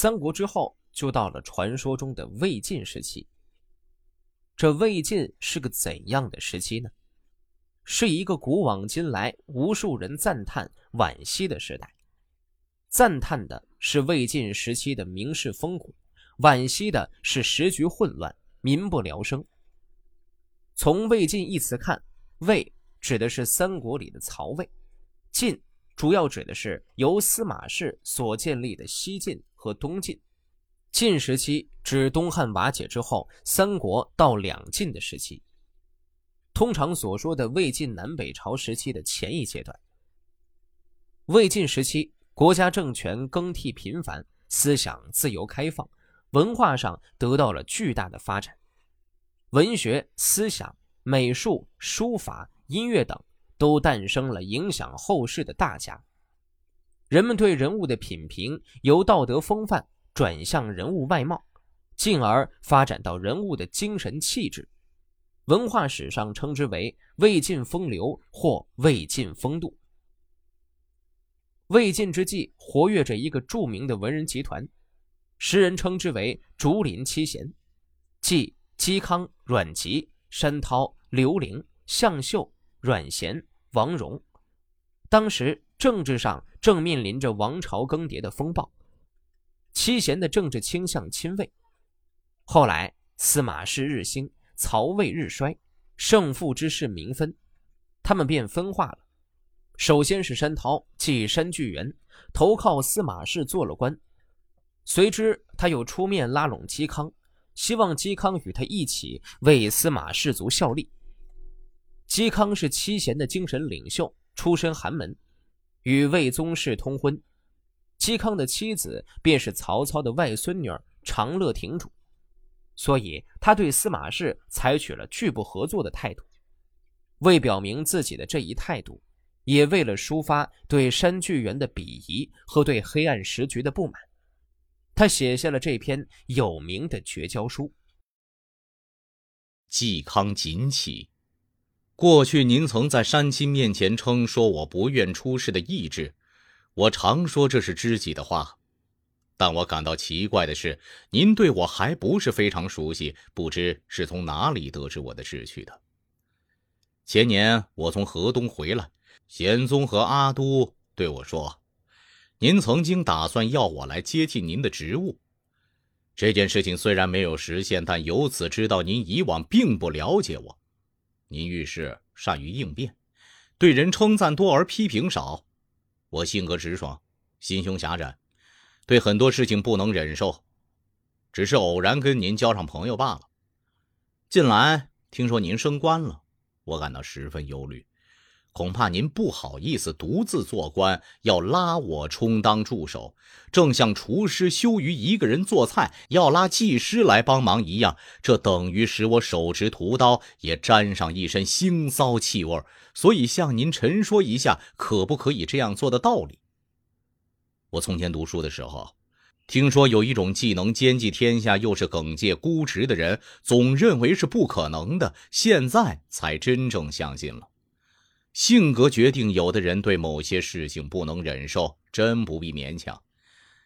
三国之后，就到了传说中的魏晋时期。这魏晋是个怎样的时期呢？是一个古往今来无数人赞叹惋惜的时代。赞叹的是魏晋时期的名士风骨，惋惜的是时局混乱，民不聊生。从“魏晋”一词看，“魏”指的是三国里的曹魏，“晋”主要指的是由司马氏所建立的西晋和东晋。晋时期指东汉瓦解之后，三国到两晋的时期。通常所说的魏晋南北朝时期的前一阶段。魏晋时期，国家政权更替频繁，思想自由开放，文化上得到了巨大的发展，文学、思想、美术、书法、音乐等都诞生了影响后世的大家。人们对人物的品评由道德风范。转向人物外貌，进而发展到人物的精神气质。文化史上称之为魏晋风流或魏晋风度。魏晋之际，活跃着一个著名的文人集团，时人称之为竹林七贤，即嵇康、阮籍、山涛、刘伶、向秀、阮咸、王戎。当时政治上正面临着王朝更迭的风暴。七贤的政治倾向亲魏，后来司马氏日兴，曹魏日衰，胜负之势明分，他们便分化了。首先是山涛，即山巨源，投靠司马氏做了官。随之他又出面拉拢嵇康，希望嵇康与他一起为司马氏族效力。嵇康是七贤的精神领袖，出身寒门，与魏宗室通婚。嵇康的妻子便是曹操的外孙女长乐亭主，所以他对司马氏采取了拒不合作的态度。为表明自己的这一态度，也为了抒发对山巨源的鄙夷和对黑暗时局的不满，他写下了这篇有名的绝交书。嵇康锦起，过去您曾在山亲面前称说我不愿出世的意志。我常说这是知己的话，但我感到奇怪的是，您对我还不是非常熟悉，不知是从哪里得知我的志趣的。前年我从河东回来，贤宗和阿都对我说：“您曾经打算要我来接替您的职务。”这件事情虽然没有实现，但由此知道您以往并不了解我。您遇事善于应变，对人称赞多而批评少。我性格直爽，心胸狭窄，对很多事情不能忍受，只是偶然跟您交上朋友罢了。近来听说您升官了，我感到十分忧虑，恐怕您不好意思独自做官，要拉我充当助手，正像厨师羞于一个人做菜，要拉技师来帮忙一样。这等于使我手持屠刀也沾上一身腥臊气味所以向您陈说一下，可不可以这样做的道理。我从前读书的时候，听说有一种既能兼济天下，又是耿介孤直的人，总认为是不可能的，现在才真正相信了。性格决定有的人对某些事情不能忍受，真不必勉强。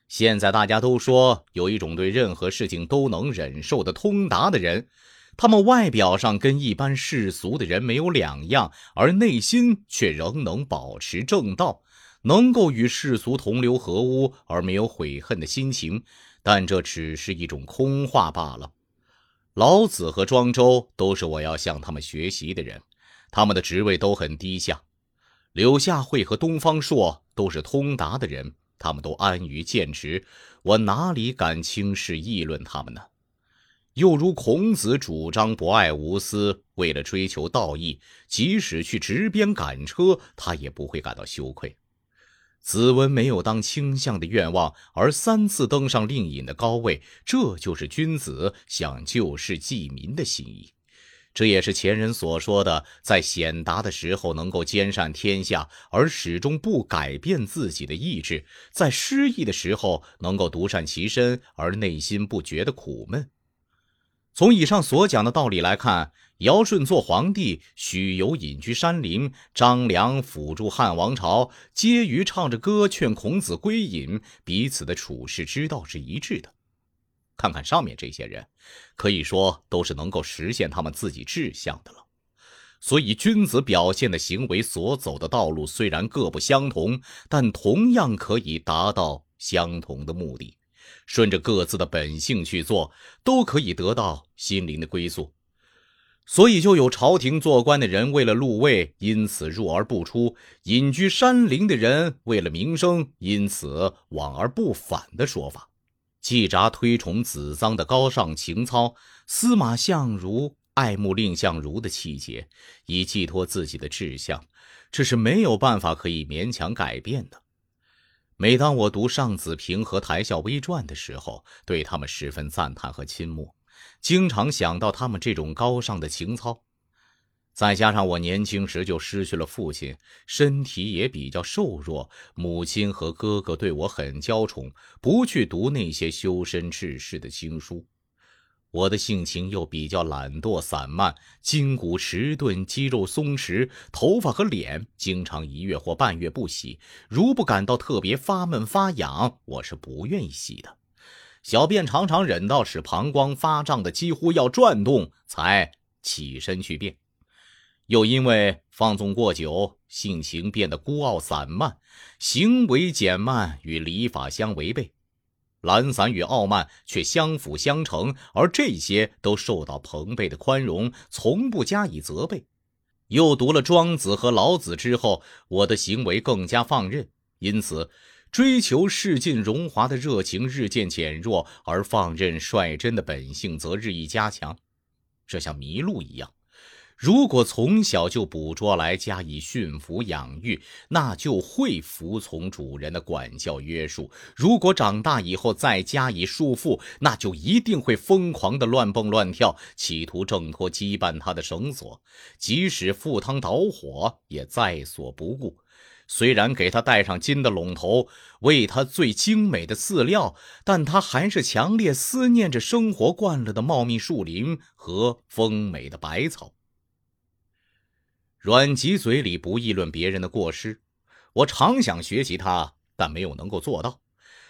现在大家都说有一种对任何事情都能忍受的通达的人。他们外表上跟一般世俗的人没有两样，而内心却仍能保持正道，能够与世俗同流合污而没有悔恨的心情。但这只是一种空话罢了。老子和庄周都是我要向他们学习的人，他们的职位都很低下。柳下惠和东方朔都是通达的人，他们都安于贱职，我哪里敢轻视议论他们呢？又如孔子主张博爱无私，为了追求道义，即使去执鞭赶车，他也不会感到羞愧。子文没有当卿相的愿望，而三次登上令尹的高位，这就是君子想救世济民的心意。这也是前人所说的，在显达的时候能够兼善天下，而始终不改变自己的意志；在失意的时候能够独善其身，而内心不觉得苦闷。从以上所讲的道理来看，尧舜做皇帝，许由隐居山林；张良辅助汉王朝，皆于唱着歌劝孔子归隐，彼此的处事之道是一致的。看看上面这些人，可以说都是能够实现他们自己志向的了。所以，君子表现的行为所走的道路虽然各不相同，但同样可以达到相同的目的。顺着各自的本性去做，都可以得到心灵的归宿。所以，就有朝廷做官的人为了禄位，因此入而不出；隐居山林的人为了名声，因此往而不返的说法。季札推崇子臧的高尚情操，司马相如爱慕蔺相如的气节，以寄托自己的志向，这是没有办法可以勉强改变的。每当我读尚子平和台孝微传的时候，对他们十分赞叹和倾慕。经常想到他们这种高尚的情操，再加上我年轻时就失去了父亲，身体也比较瘦弱，母亲和哥哥对我很娇宠，不去读那些修身治世的经书。我的性情又比较懒惰散漫，筋骨迟钝，肌肉松弛，头发和脸经常一月或半月不洗，如不感到特别发闷发痒，我是不愿意洗的。小便常常忍到使膀胱发胀的几乎要转动，才起身去便。又因为放纵过久，性情变得孤傲散漫，行为减慢，与礼法相违背。懒散与傲慢却相辅相成，而这些都受到朋辈的宽容，从不加以责备。又读了庄子和老子之后，我的行为更加放任，因此。追求世尽荣华的热情日渐减弱，而放任率真的本性则日益加强。这像麋鹿一样，如果从小就捕捉来加以驯服养育，那就会服从主人的管教约束；如果长大以后再加以束缚，那就一定会疯狂的乱蹦乱跳，企图挣脱羁绊它的绳索，即使赴汤蹈火也在所不顾。虽然给他戴上金的笼头，喂他最精美的饲料，但他还是强烈思念着生活惯了的茂密树林和丰美的百草。阮籍嘴里不议论别人的过失，我常想学习他，但没有能够做到。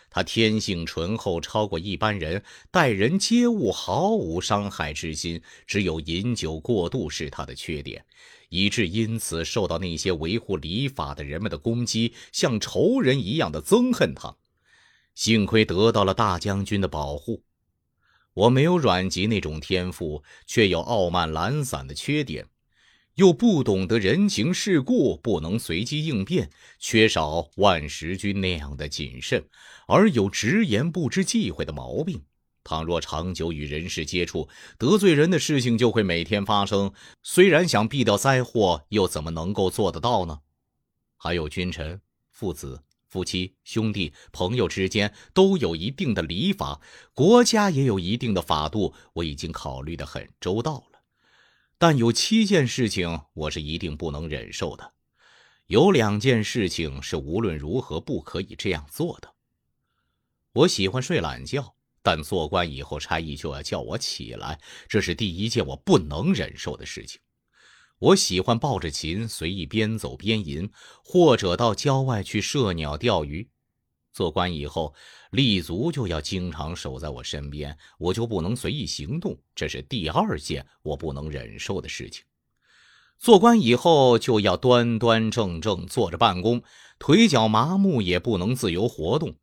他天性醇厚，超过一般人，待人接物毫无伤害之心，只有饮酒过度是他的缺点，以致因此受到那些维护礼法的人们的攻击，像仇人一样的憎恨他。幸亏得到了大将军的保护，我没有阮籍那种天赋，却有傲慢懒散的缺点。又不懂得人情世故，不能随机应变，缺少万石君那样的谨慎，而有直言不知忌讳的毛病。倘若长久与人世接触，得罪人的事情就会每天发生。虽然想避掉灾祸，又怎么能够做得到呢？还有君臣、父子、夫妻、兄弟、朋友之间都有一定的礼法，国家也有一定的法度，我已经考虑得很周到了。但有七件事情我是一定不能忍受的，有两件事情是无论如何不可以这样做的。我喜欢睡懒觉，但做官以后差役就要叫我起来，这是第一件我不能忍受的事情。我喜欢抱着琴随意边走边吟，或者到郊外去射鸟钓鱼。做官以后，立足就要经常守在我身边，我就不能随意行动，这是第二件我不能忍受的事情。做官以后就要端端正正坐着办公，腿脚麻木也不能自由活动。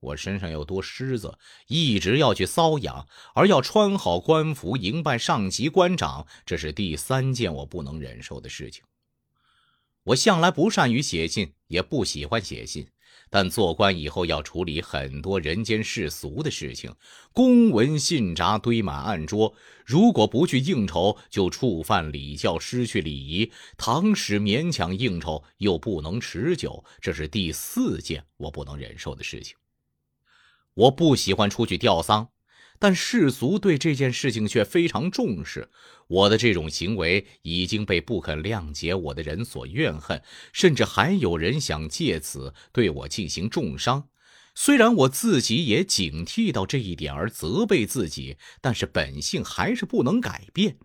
我身上又多虱子，一直要去搔痒，而要穿好官服迎拜上级官长，这是第三件我不能忍受的事情。我向来不善于写信，也不喜欢写信。但做官以后要处理很多人间世俗的事情，公文信札堆满案桌，如果不去应酬，就触犯礼教，失去礼仪。倘使勉强应酬，又不能持久，这是第四件我不能忍受的事情。我不喜欢出去吊丧。但世俗对这件事情却非常重视，我的这种行为已经被不肯谅解我的人所怨恨，甚至还有人想借此对我进行重伤。虽然我自己也警惕到这一点而责备自己，但是本性还是不能改变。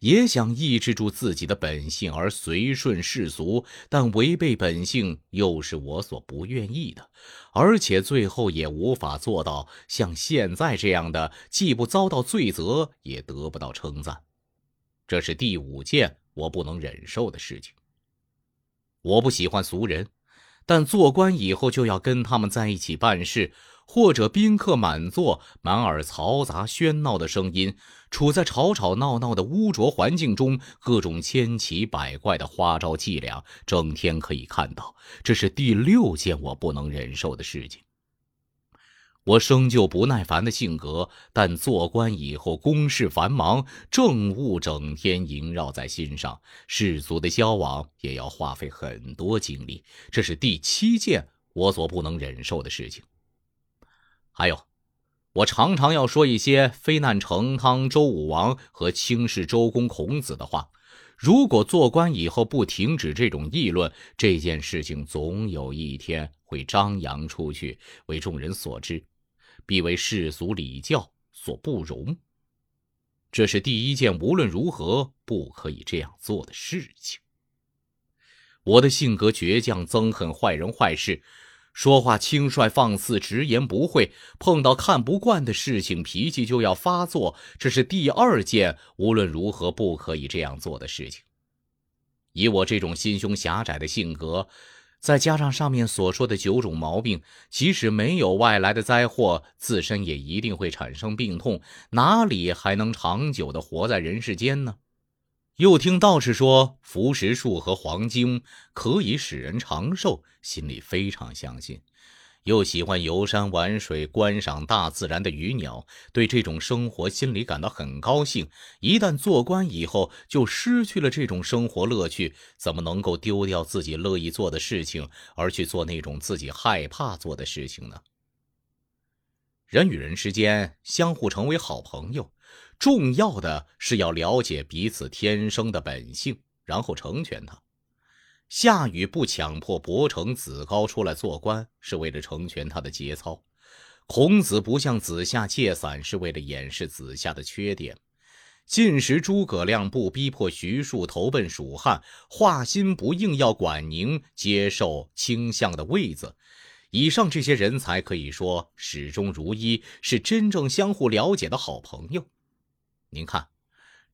也想抑制住自己的本性而随顺世俗，但违背本性又是我所不愿意的，而且最后也无法做到像现在这样的，既不遭到罪责，也得不到称赞。这是第五件我不能忍受的事情。我不喜欢俗人，但做官以后就要跟他们在一起办事。或者宾客满座，满耳嘈杂喧闹的声音，处在吵吵闹闹的污浊环境中，各种千奇百怪的花招伎俩，整天可以看到。这是第六件我不能忍受的事情。我生就不耐烦的性格，但做官以后，公事繁忙，政务整天萦绕在心上，世俗的交往也要花费很多精力。这是第七件我所不能忍受的事情。还有，我常常要说一些非难成汤周武王和轻视周公孔子的话。如果做官以后不停止这种议论，这件事情总有一天会张扬出去，为众人所知，必为世俗礼教所不容。这是第一件无论如何不可以这样做的事情。我的性格倔强，憎恨坏人坏事。说话轻率放肆，直言不讳。碰到看不惯的事情，脾气就要发作。这是第二件无论如何不可以这样做的事情。以我这种心胸狭窄的性格，再加上上面所说的九种毛病，即使没有外来的灾祸，自身也一定会产生病痛，哪里还能长久的活在人世间呢？又听道士说福石树和黄金可以使人长寿，心里非常相信。又喜欢游山玩水，观赏大自然的鱼鸟，对这种生活心里感到很高兴。一旦做官以后，就失去了这种生活乐趣，怎么能够丢掉自己乐意做的事情，而去做那种自己害怕做的事情呢？人与人之间相互成为好朋友。重要的是要了解彼此天生的本性，然后成全他。夏禹不强迫伯承子高出来做官，是为了成全他的节操；孔子不向子夏借伞，是为了掩饰子夏的缺点；晋时诸葛亮不逼迫徐庶投奔蜀汉，华歆不硬要管宁接受卿相的位子。以上这些人才可以说始终如一，是真正相互了解的好朋友。您看，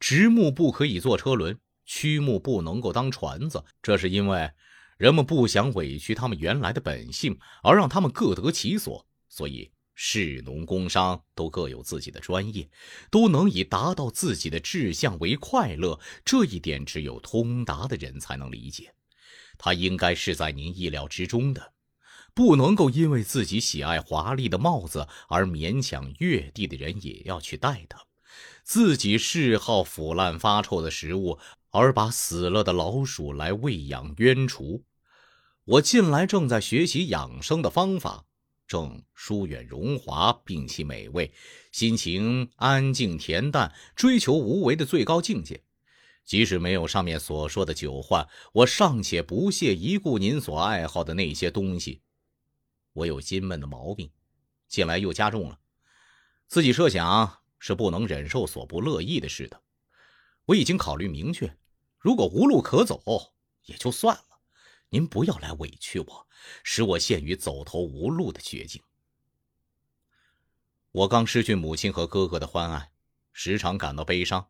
直木不可以做车轮，曲木不能够当船子，这是因为人们不想委屈他们原来的本性，而让他们各得其所。所以，士农工商都各有自己的专业，都能以达到自己的志向为快乐。这一点只有通达的人才能理解，他应该是在您意料之中的，不能够因为自己喜爱华丽的帽子而勉强越地的人也要去戴它。自己嗜好腐烂发臭的食物，而把死了的老鼠来喂养冤雏。我近来正在学习养生的方法，正疏远荣华，摒弃美味，心情安静恬淡，追求无为的最高境界。即使没有上面所说的酒患，我尚且不屑一顾您所爱好的那些东西。我有心闷的毛病，近来又加重了。自己设想。是不能忍受所不乐意的事的。我已经考虑明确，如果无路可走，也就算了。您不要来委屈我，使我陷于走投无路的绝境。我刚失去母亲和哥哥的欢爱，时常感到悲伤。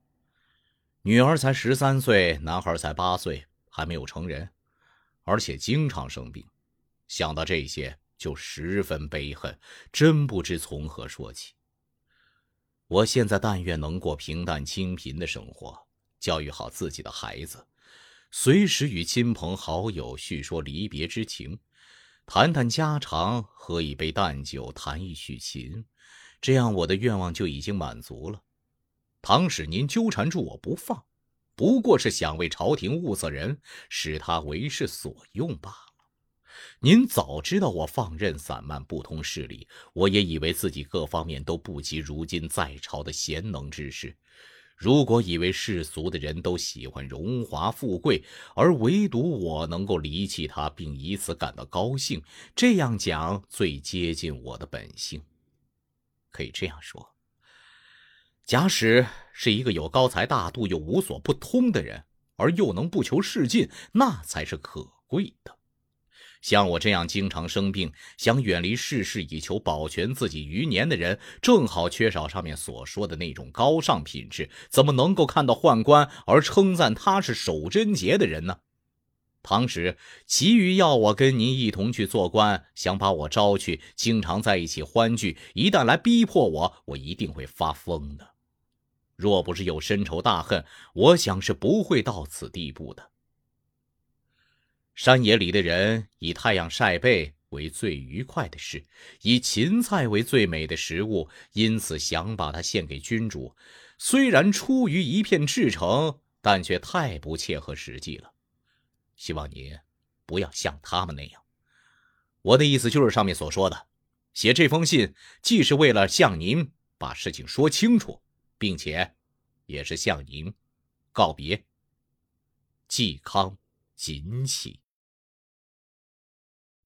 女儿才十三岁，男孩才八岁，还没有成人，而且经常生病。想到这些，就十分悲恨，真不知从何说起。我现在但愿能过平淡清贫的生活，教育好自己的孩子，随时与亲朋好友叙说离别之情，谈谈家常，喝一杯淡酒，弹一曲琴，这样我的愿望就已经满足了。倘使您纠缠住我不放，不过是想为朝廷物色人，使他为事所用罢了。您早知道我放任散漫不通事理，我也以为自己各方面都不及如今在朝的贤能之士。如果以为世俗的人都喜欢荣华富贵，而唯独我能够离弃他，并以此感到高兴，这样讲最接近我的本性。可以这样说，假使是一个有高才大度又无所不通的人，而又能不求仕进，那才是可贵的。像我这样经常生病，想远离世事以求保全自己余年的人，正好缺少上面所说的那种高尚品质，怎么能够看到宦官而称赞他是守贞洁的人呢？当时急于要我跟您一同去做官，想把我招去，经常在一起欢聚，一旦来逼迫我，我一定会发疯的。若不是有深仇大恨，我想是不会到此地步的。山野里的人以太阳晒背为最愉快的事，以芹菜为最美的食物，因此想把它献给君主。虽然出于一片赤诚，但却太不切合实际了。希望您不要像他们那样。我的意思就是上面所说的，写这封信既是为了向您把事情说清楚，并且也是向您告别。嵇康，锦起。